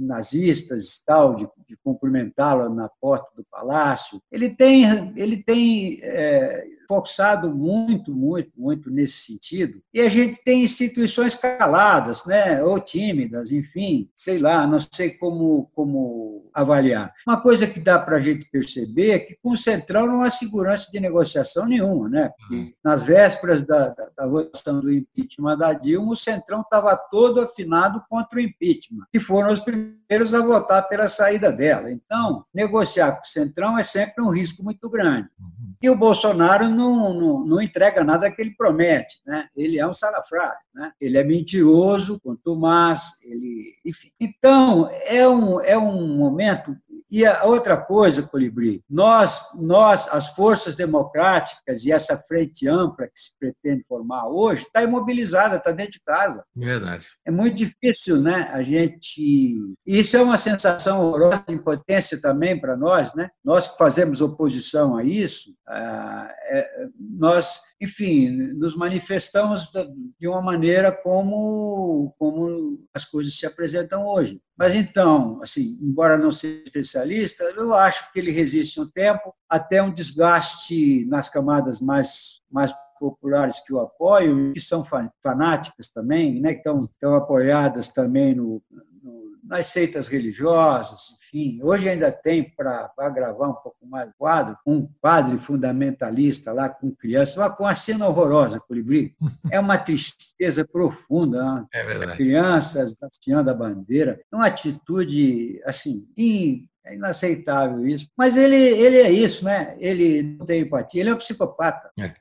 nazistas e tal, de, de cumprimentá-lo na porta do palácio, ele tem, ele tem é, forçado muito, muito, muito nesse sentido. E a gente tem instituições caladas, né, ou tímidas, enfim, sei lá, não sei como, como avaliar. Uma coisa que dá para a gente perceber é que com o Centrão não há segurança de negociação nenhuma. Né? Porque nas vésperas da, da, da votação do impeachment da Dilma, o Centrão estava todo afinado contra o impeachment, e foram os primeiros a votar pela saída dela. Então, negociar com o Centrão é sempre um risco muito grande. Uhum. E o Bolsonaro não, não, não entrega nada que ele promete. Né? Ele é um salafrário. Né? Ele é mentiroso, quanto mais, ele, enfim. Então, é um, é um momento e a outra coisa, Colibri, nós, nós, as forças democráticas e essa frente ampla que se pretende formar hoje, está imobilizada, está dentro de casa.
Verdade.
É muito difícil, né? A gente. Isso é uma sensação horrorosa de impotência também para nós, né? Nós que fazemos oposição a isso, ah, é, nós enfim, nos manifestamos de uma maneira como, como as coisas se apresentam hoje. Mas então, assim, embora não seja especialista, eu acho que ele resiste um tempo até um desgaste nas camadas mais, mais populares que o apoiam, que são fanáticas também, né, que estão, estão apoiadas também no, nas seitas religiosas, enfim. Hoje ainda tem, para gravar um pouco mais o quadro, um padre fundamentalista lá com criança, com uma cena horrorosa, Colibri. É uma tristeza profunda. Né?
É verdade.
Crianças hasteando a bandeira. Uma atitude, assim, é inaceitável isso. Mas ele, ele é isso, né? Ele não tem empatia, ele é um psicopata.
É.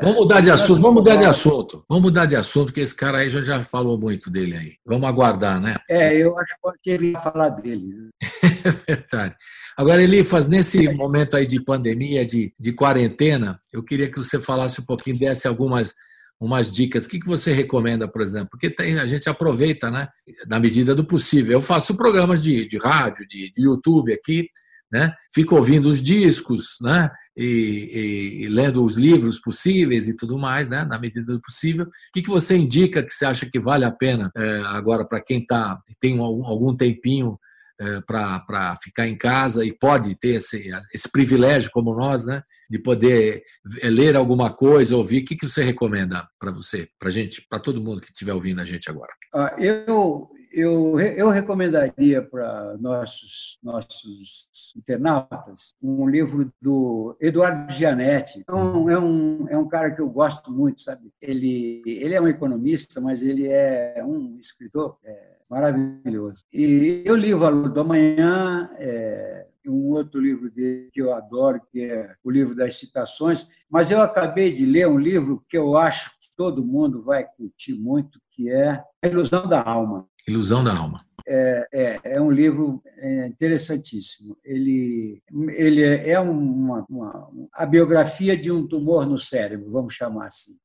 Vamos mudar de assunto, vamos mudar de assunto. Vamos mudar de assunto, porque esse cara aí já, já falou muito dele aí. Vamos aguardar, né?
É, eu acho que ele ia falar dele. Né?
é verdade. Agora, Elifas, nesse momento aí de pandemia, de, de quarentena, eu queria que você falasse um pouquinho, desse algumas umas dicas. O que, que você recomenda, por exemplo? Porque tem, a gente aproveita, né? Na medida do possível. Eu faço programas de, de rádio, de, de YouTube aqui, né? Fico ouvindo os discos, né? E, e, e, lendo os livros possíveis e tudo mais, né? Na medida do possível. O que, que você indica que você acha que vale a pena é, agora para quem tá tem algum, algum tempinho é, para ficar em casa e pode ter esse, esse privilégio como nós, né? De poder é, ler alguma coisa, ouvir. O que, que você recomenda para você, para gente, para todo mundo que estiver ouvindo a gente agora?
Ah, eu eu, eu recomendaria para nossos, nossos internautas um livro do Eduardo Gianetti. É um, é, um, é um cara que eu gosto muito, sabe? Ele, ele é um economista, mas ele é um escritor é, maravilhoso. E eu li O Valor do Amanhã, é, um outro livro dele que eu adoro, que é o livro das citações, mas eu acabei de ler um livro que eu acho que todo mundo vai curtir muito, que é A Ilusão da Alma.
Ilusão da Alma.
É, é, é um livro é, interessantíssimo. Ele, ele é uma, uma, a biografia de um tumor no cérebro, vamos chamar assim.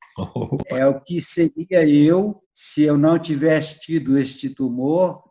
É o que seria eu se eu não tivesse tido este tumor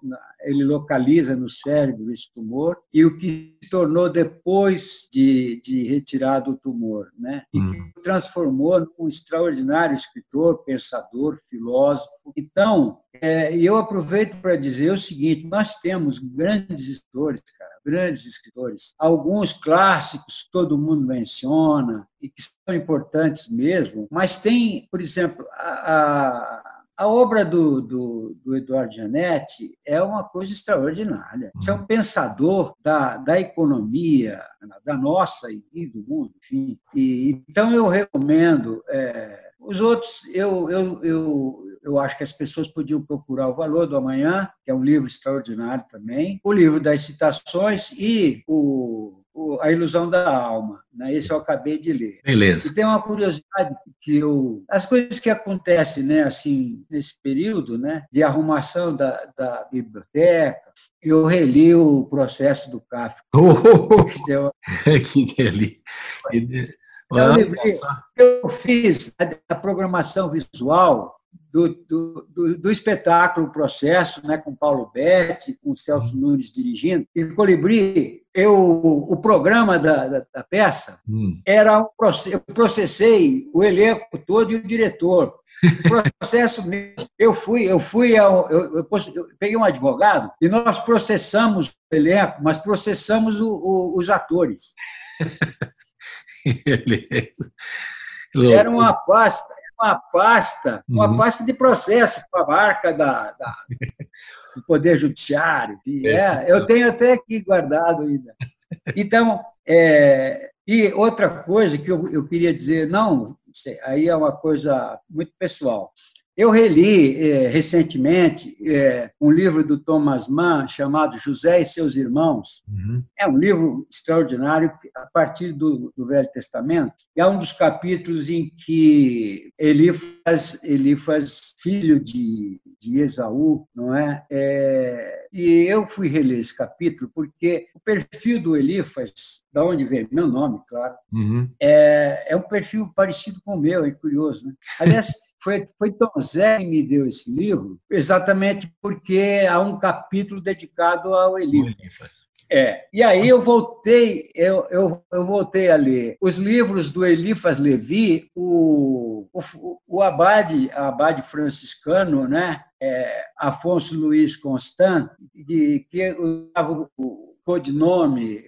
ele localiza no cérebro esse tumor e o que se tornou depois de, de retirado o tumor, né? E hum. que transformou num extraordinário escritor, pensador, filósofo. Então, é, eu aproveito para dizer o seguinte: nós temos grandes escritores, cara, grandes escritores. Alguns clássicos todo mundo menciona e que são importantes mesmo, mas tem, por exemplo, a, a a obra do, do, do Eduardo Gianetti é uma coisa extraordinária. Você é um pensador da, da economia, da nossa e do mundo, enfim. E, então, eu recomendo. É, os outros, eu, eu, eu, eu acho que as pessoas podiam procurar O Valor do Amanhã, que é um livro extraordinário também, o livro das citações e o A Ilusão da Alma. Né? Esse eu acabei de ler.
Beleza.
E tem uma curiosidade que eu... As coisas que acontecem né, assim, nesse período né, de arrumação da, da biblioteca, eu reli o processo do Kafka.
Oh, que delícia!
É um livro eu fiz a programação visual do, do, do, do, espetáculo Processo, né, com Paulo Betti, com Celso uhum. Nunes dirigindo, e Colibri, eu, o programa da, da, da peça hum. era um eu processei o elenco todo e o diretor. O processo mesmo, eu fui, eu fui ao, eu, eu, eu, peguei um advogado e nós processamos o elenco, mas processamos o, o, os atores. Beleza. Era uma pasta, uma pasta, uma uhum. pasta de processo com a marca da, da do Poder Judiciário. É, eu tenho até aqui guardado ainda. Então, é, e outra coisa que eu, eu queria dizer, não, aí é uma coisa muito pessoal. Eu reli é, recentemente é, um livro do Thomas Mann chamado José e seus Irmãos. Uhum. É um livro extraordinário a partir do, do, Velho Testamento. E é um dos capítulos em que Elifas, Elifas filho de, de Esaú, não é? é? E eu fui reler esse capítulo porque o perfil do Elifas, da onde vem meu nome, claro, uhum. é, é um perfil parecido com o meu, é curioso. Né? Aliás, foi, foi Tom Zé que me deu esse livro, exatamente porque há um capítulo dedicado ao Elifas. É. E aí eu voltei, eu, eu, eu, voltei a ler os livros do Elifas Levi, o, o, o abade, abade franciscano, né? É, Afonso Luiz Constant, que, que usava o codinome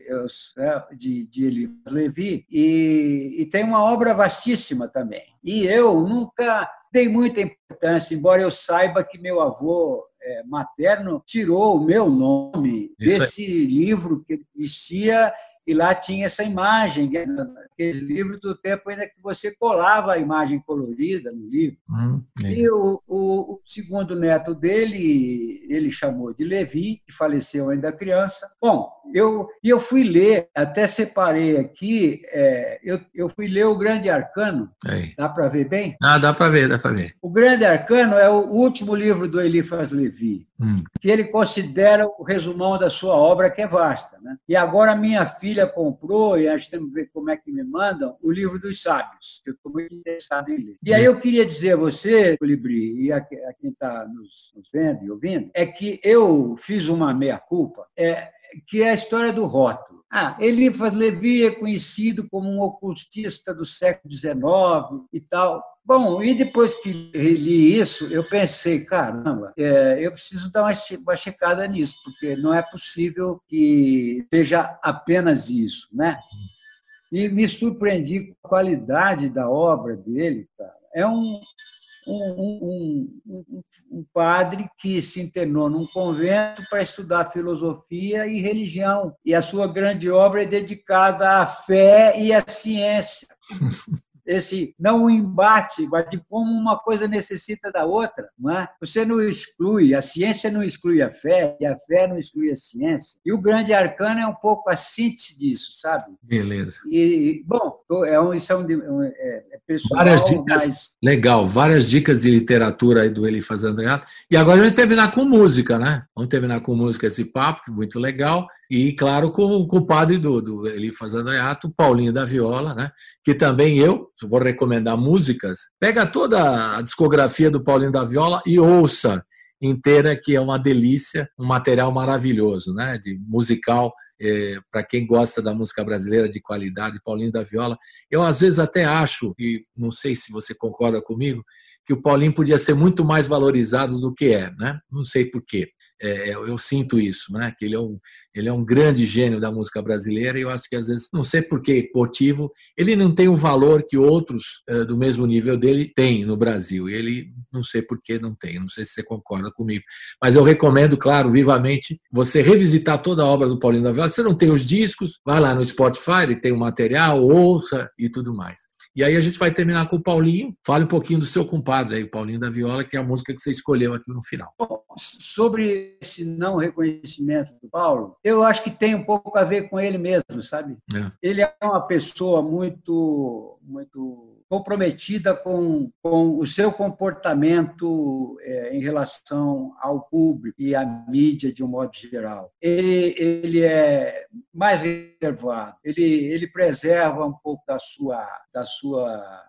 né, de, de Elifas Levi, e, e tem uma obra vastíssima também. E eu nunca dei muita importância, embora eu saiba que meu avô é, materno tirou o meu nome Isso desse é. livro que ele vestia e lá tinha essa imagem, né, aquele livro do tempo ainda que você colava a imagem colorida no livro. Hum, e o, o, o, segundo neto dele, ele chamou de Levi, que faleceu ainda criança. Bom, eu, eu fui ler, até separei aqui, é, eu, eu fui ler o Grande Arcano. Aí. Dá para ver bem?
Ah, dá para ver, dá para ver.
O Grande Arcano é o último livro do Elifas Levi, hum. que ele considera o resumão da sua obra, que é vasta. Né? E agora minha filha comprou, e a gente tem que ver como é que me mandam, o livro dos sábios, que eu estou muito interessado em ler. E aí eu queria dizer a você, Colibri, e a, a quem está nos, nos vendo e ouvindo, é que eu fiz uma meia-culpa, é, que é a história do rótulo. Ah, Eliphas Levi é conhecido como um ocultista do século XIX e tal. Bom, e depois que li isso, eu pensei, caramba, é, eu preciso dar uma, checada nisso, porque não é possível que seja apenas isso, né? E me surpreendi com a qualidade da obra dele, cara. É um, um, um, um, padre que se internou num convento para estudar filosofia e religião. E a sua grande obra é dedicada à fé e à ciência. esse não o embate, mas de como uma coisa necessita da outra. Não é? Você não exclui, a ciência não exclui a fé, e a fé não exclui a ciência. E o grande arcano é um pouco a síntese disso, sabe?
Beleza.
E, bom, é um, isso é, um, é, é pessoal,
várias dicas, mas... Legal, várias dicas de literatura aí do Elifas Andreato. E agora a gente terminar com música, né? Vamos terminar com música esse papo, que é muito legal. E, claro, com, com o padre do, do Elifas Andreato, Paulinho da Viola, né? que também eu, vou recomendar músicas, pega toda a discografia do Paulinho da Viola e ouça inteira, que é uma delícia, um material maravilhoso, né? de musical, é, para quem gosta da música brasileira de qualidade, Paulinho da Viola. Eu, às vezes, até acho, e não sei se você concorda comigo, que o Paulinho podia ser muito mais valorizado do que é, né? Não sei por quê é, é, eu sinto isso, né? Que ele é, um, ele é um grande gênio da música brasileira e eu acho que às vezes, não sei por que motivo, ele não tem o valor que outros é, do mesmo nível dele têm no Brasil. Ele, não sei por que não tem, não sei se você concorda comigo. Mas eu recomendo, claro, vivamente, você revisitar toda a obra do Paulinho da Viola. Se você não tem os discos, vai lá no Spotify, ele tem o material, ouça e tudo mais. E aí a gente vai terminar com o Paulinho. Fale um pouquinho do seu compadre aí, o Paulinho da Viola, que é a música que você escolheu aqui no final.
Bom, sobre esse não reconhecimento do Paulo, eu acho que tem um pouco a ver com ele mesmo, sabe? É. Ele é uma pessoa muito, muito comprometida com, com o seu comportamento é, em relação ao público e à mídia de um modo geral. Ele, ele é mais reservado, ele, ele preserva um pouco da sua, da sua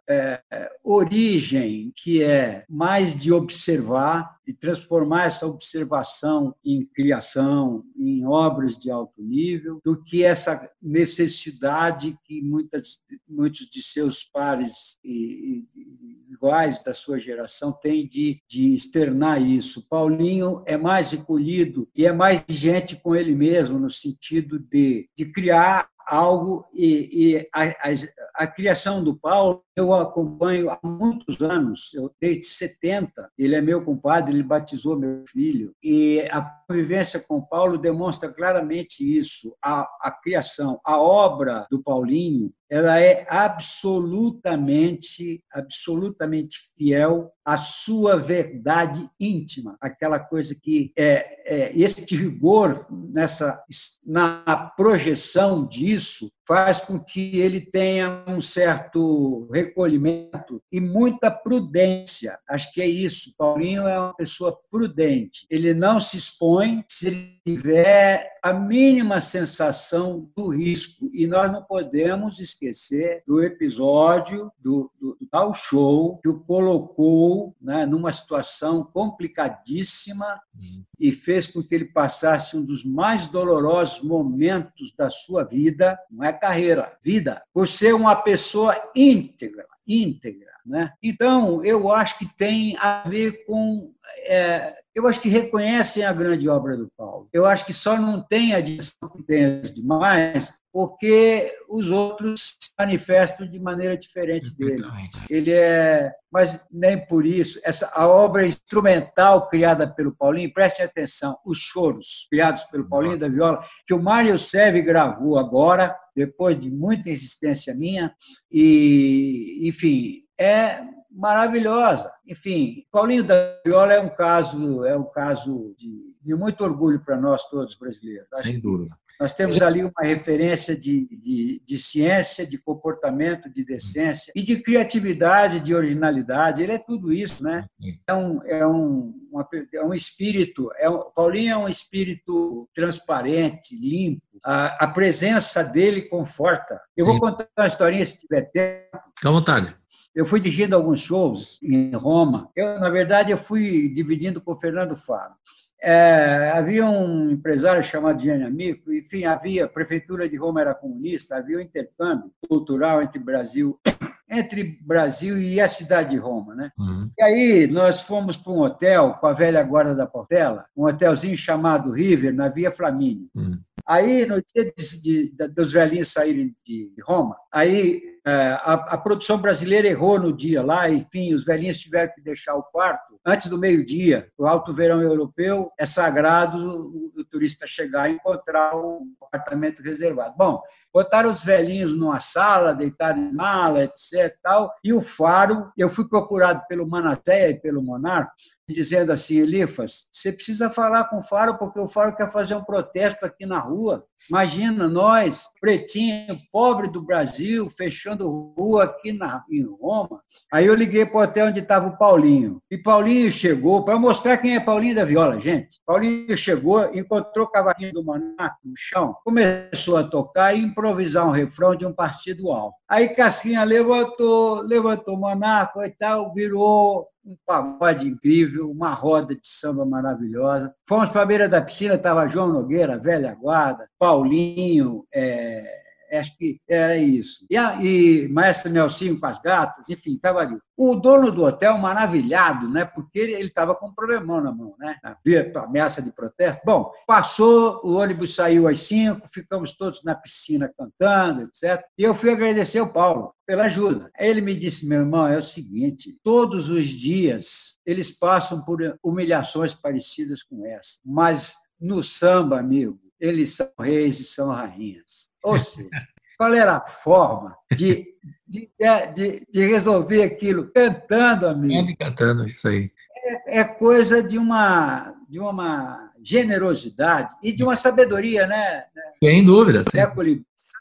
é, origem, que é mais de observar e transformar essa observação em criação, em obras de alto nível, do que essa necessidade que muitas, muitos de seus pares e, e, iguais da sua geração têm de, de externar isso. Paulinho é mais recolhido e é mais gente com ele mesmo, no sentido de, de criar algo e, e a, a, a, criação do Paulo eu acompanho há muitos anos, eu, desde 70, ele é meu compadre, ele batizou meu filho, e a convivência com Paulo demonstra claramente isso, a, a criação, a obra do Paulinho, ela é absolutamente, absolutamente fiel à sua verdade íntima, aquela coisa que é, é esse rigor nessa na projeção disso faz com que ele tenha um certo recolhimento e muita prudência. Acho que é isso. Paulinho é uma pessoa prudente. Ele não se expõe se tiver a mínima sensação do risco. E nós não podemos esquecer do episódio do, do, tal show que o colocou né, numa situação complicadíssima uhum. e fez com que ele passasse um dos mais dolorosos momentos da sua vida, não é carreira, vida, por ser uma pessoa íntegra, íntegra. Né? Então, eu acho que tem a ver com. É, eu acho que reconhecem a grande obra do Paulo. Eu acho que só não tem a dimensão que tem demais, porque os outros se manifestam de maneira diferente dele. Ele é, mas nem por isso. Essa a obra instrumental criada pelo Paulinho, prestem atenção, os choros criados pelo Paulinho da Viola, que o Mário Seve gravou agora, depois de muita insistência minha, e, enfim, é maravilhosa. Enfim, Paulinho da Viola é um caso, é um caso de, de muito orgulho para nós todos brasileiros.
Sem dúvida.
Nós temos ali uma referência de, de, de, ciência, de comportamento, de decência e de criatividade, de originalidade. Ele é tudo isso, né? É um, é um, uma, é um espírito. É um, Paulinho é um espírito transparente, limpo. A, a presença dele conforta. Eu vou contar uma historinha se tiver tempo.
Fique à vontade.
Eu fui dirigindo alguns shows em Roma. Eu, na verdade, eu fui dividindo com o Fernando Faro. É, havia um empresário chamado Gianni Amico, enfim, havia, a prefeitura de Roma era comunista, havia um intercâmbio cultural entre Brasil entre Brasil e a cidade de Roma, né? Uhum. E aí nós fomos para um hotel com a velha guarda da Portela, um hotelzinho chamado River, na Via Flamínio. Uhum. Aí, no dia de, de, dos velhinhos saírem de Roma, aí é, a, a, produção brasileira errou no dia lá, enfim, os velhinhos tiveram que deixar o quarto antes do meio-dia. O alto verão europeu é sagrado o, o turista chegar e encontrar o apartamento reservado. Bom, botaram os velhinhos numa sala, deitaram em mala, etc. Tal, e o Faro, eu fui procurado pelo Manaté e pelo Monarca, dizendo assim, Elifas, você precisa falar com o Faro, porque o Faro quer fazer um protesto aqui na rua. Imagina nós, pretinho, pobre do Brasil, fechando rua aqui na, em Roma. Aí eu liguei para o hotel onde estava o Paulinho. E Paulinho chegou, para mostrar quem é Paulinho da Viola, gente. Paulinho chegou, encontrou o cavalinho do Monaco no chão, começou a tocar e improvisar um refrão de um partido alto. Aí Casquinha levantou, levantou o Monaco e tal, virou um pagode incrível, uma roda de samba maravilhosa. Fomos para a beira da piscina, estava João Nogueira, velha guarda, Paulinho, é, acho que era isso. E, a, e Maestro Nelsinho com as gatas, enfim, estava ali. O dono do hotel, maravilhado, né? porque ele estava com um problemão na mão, né? havia ameaça de protesto. Bom, passou, o ônibus saiu às cinco, ficamos todos na piscina cantando, etc. E eu fui agradecer ao Paulo pela ajuda. Ele me disse, meu irmão, é o seguinte, todos os dias eles passam por humilhações parecidas com essa, mas no samba, amigo, eles são reis e são rainhas. Ou seja, qual era a forma de, de, de, de resolver aquilo? Cantando, amigo.
Cantando, isso aí.
É, é coisa de uma, de uma generosidade e de uma sabedoria, né?
Sem dúvida, sim.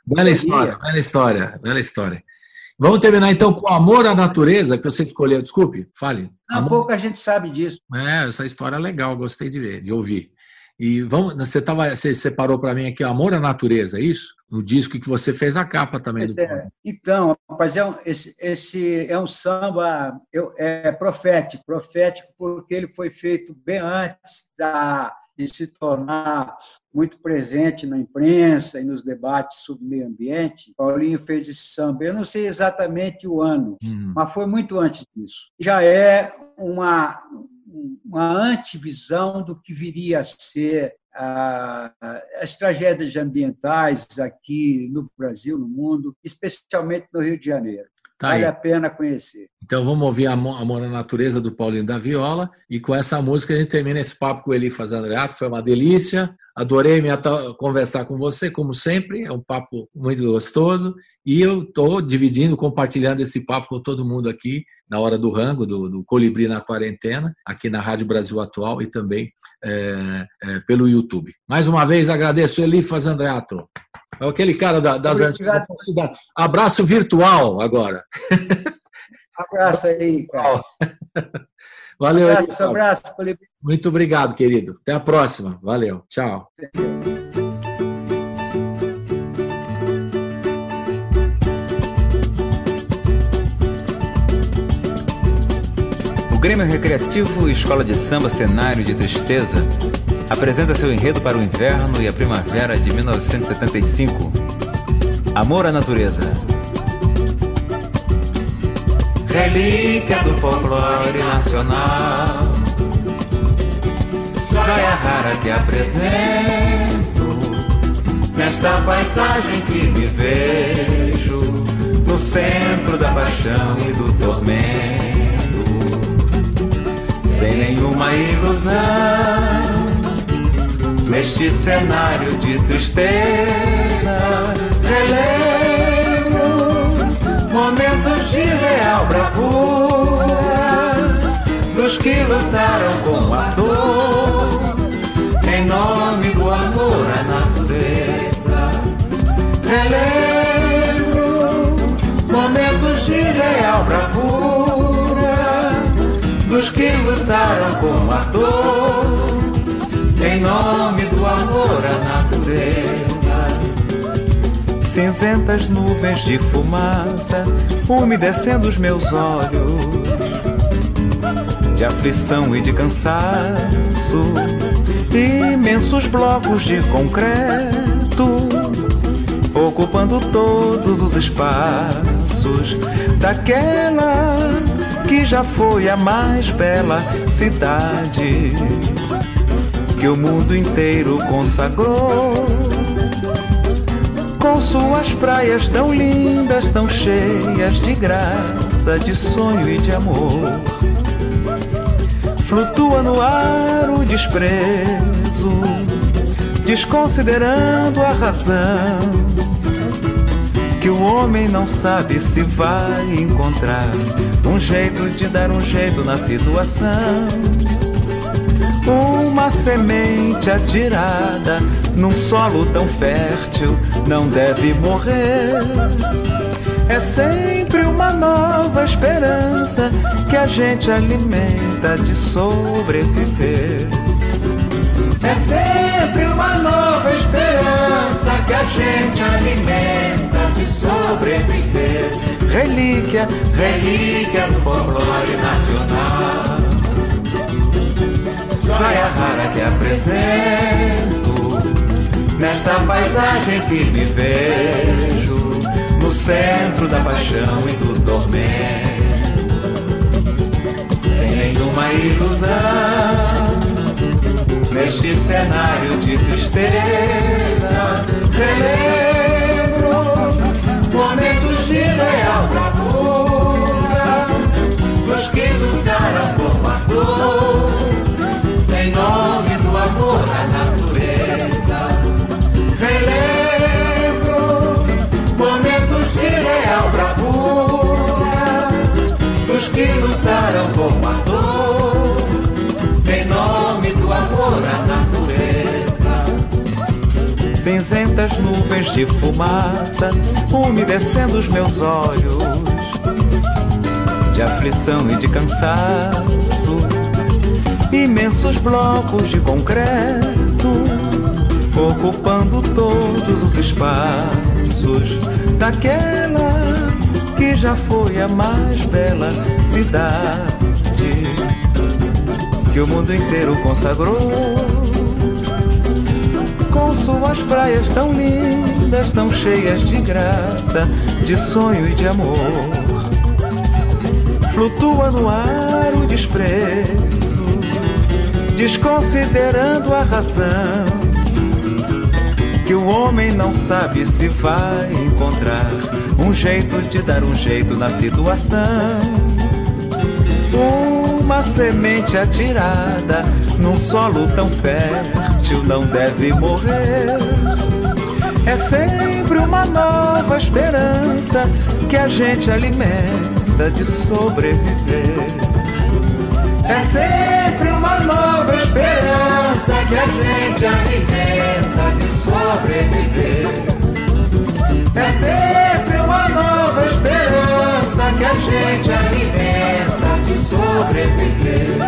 Bela história, bela história, bela história. Vamos terminar então com o amor à natureza que você escolheu. Desculpe, fale.
Há pouco a gente sabe disso.
É, essa história é legal, gostei de ver, de ouvir. E vamos, você tava, você separou para mim aqui o Amor à Natureza, é isso? O disco que você fez a capa também.
É, então, rapaz, é um, esse, esse, é um samba é profético, profético porque ele foi feito bem antes da, de se tornar muito presente na imprensa e nos debates sobre meio ambiente. Paulinho fez esse samba. Eu não sei exatamente o ano, uhum. mas foi muito antes disso. Já é uma, uma antivisão do que viria a ser as tragédias ambientais aqui no Brasil, no mundo, especialmente no Rio de Janeiro. Tá vale a pena conhecer.
Então vamos ouvir Amor à Natureza do Paulinho da Viola e com essa música a gente termina esse papo com ele fazendo Andreato. Foi uma delícia. Adorei me conversar com você, como sempre. É um papo muito gostoso. E eu estou dividindo, compartilhando esse papo com todo mundo aqui na hora do rango, do, do Colibri na Quarentena, aqui na Rádio Brasil Atual e também é, é, pelo YouTube. Mais uma vez agradeço Elifas Andreato. É aquele cara da, das antigas. Abraço virtual agora.
Abraço aí, cara.
Valeu.
Abraço, abraço.
Muito obrigado, querido. Até a próxima. Valeu. Tchau.
O Grêmio Recreativo Escola de Samba Cenário de Tristeza apresenta seu enredo para o inverno e a primavera de 1975. Amor à natureza. Relíquia do folclore nacional. Joia rara que apresento nesta paisagem que me vejo no centro da paixão e do tormento, sem nenhuma ilusão Neste cenário de tristeza, de real bravura dos que lutaram com a dor em nome do amor à natureza. Relembro momentos de real bravura dos que lutaram com a dor em nome do amor à natureza. Cinzentas nuvens de fumaça umedecendo os meus olhos, de aflição e de cansaço, imensos blocos de concreto ocupando todos os espaços daquela que já foi a mais bela cidade que o mundo inteiro consagrou. Com suas praias tão lindas, tão cheias de graça, de sonho e de amor. Flutua no ar o desprezo, desconsiderando a razão. Que o homem não sabe se vai encontrar um jeito de dar um jeito na situação uma semente atirada num solo tão fértil não deve morrer. É sempre uma nova esperança que a gente alimenta de sobreviver. É sempre uma nova esperança que a gente alimenta de sobreviver. Relíquia, relíquia do folclore nacional joia rara que apresento nesta paisagem que me vejo no centro da paixão e do tormento, sem nenhuma ilusão neste cenário de tristeza. Relembro momentos de real bravura dos que lutaram por a dor
que lutaram com ardor em nome do amor à natureza.
Cinzentas nuvens de fumaça umedecendo os meus olhos, de aflição e de cansaço, imensos blocos de concreto ocupando todos os espaços daquela que já foi a mais bela cidade que o mundo inteiro consagrou. Com suas praias tão lindas, tão cheias de graça, de sonho e de amor. Flutua no ar o desprezo, desconsiderando a razão. Que o homem não sabe se vai encontrar um jeito de dar um jeito na situação. Uma semente atirada num solo tão fértil não deve morrer. É sempre uma nova esperança que a gente alimenta de sobreviver.
É sempre uma nova esperança que a gente alimenta de sobreviver. É sempre esperança que a gente alimenta de sobreviver.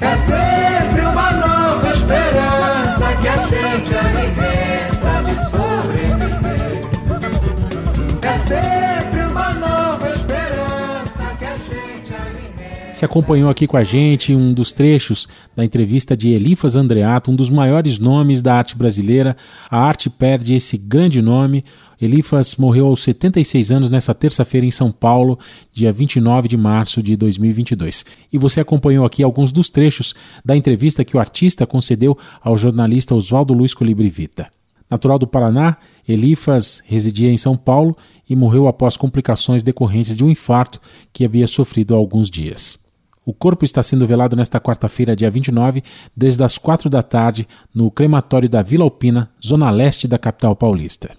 É sempre uma nova esperança que a gente alimenta de sobreviver. É sempre uma nova esperança que a gente alimenta.
Se acompanhou aqui com a gente um dos trechos da entrevista de Elifas Andreato, um dos maiores nomes da arte brasileira. A arte perde esse grande nome. Elifas morreu aos 76 anos nessa terça-feira em São Paulo, dia 29 de março de 2022. E você acompanhou aqui alguns dos trechos da entrevista que o artista concedeu ao jornalista Oswaldo Luiz Colibri Vita. Natural do Paraná, Elifas residia em São Paulo e morreu após complicações decorrentes de um infarto que havia sofrido há alguns dias. O corpo está sendo velado nesta quarta-feira, dia 29, desde as quatro da tarde, no crematório da Vila Alpina, zona leste da capital paulista.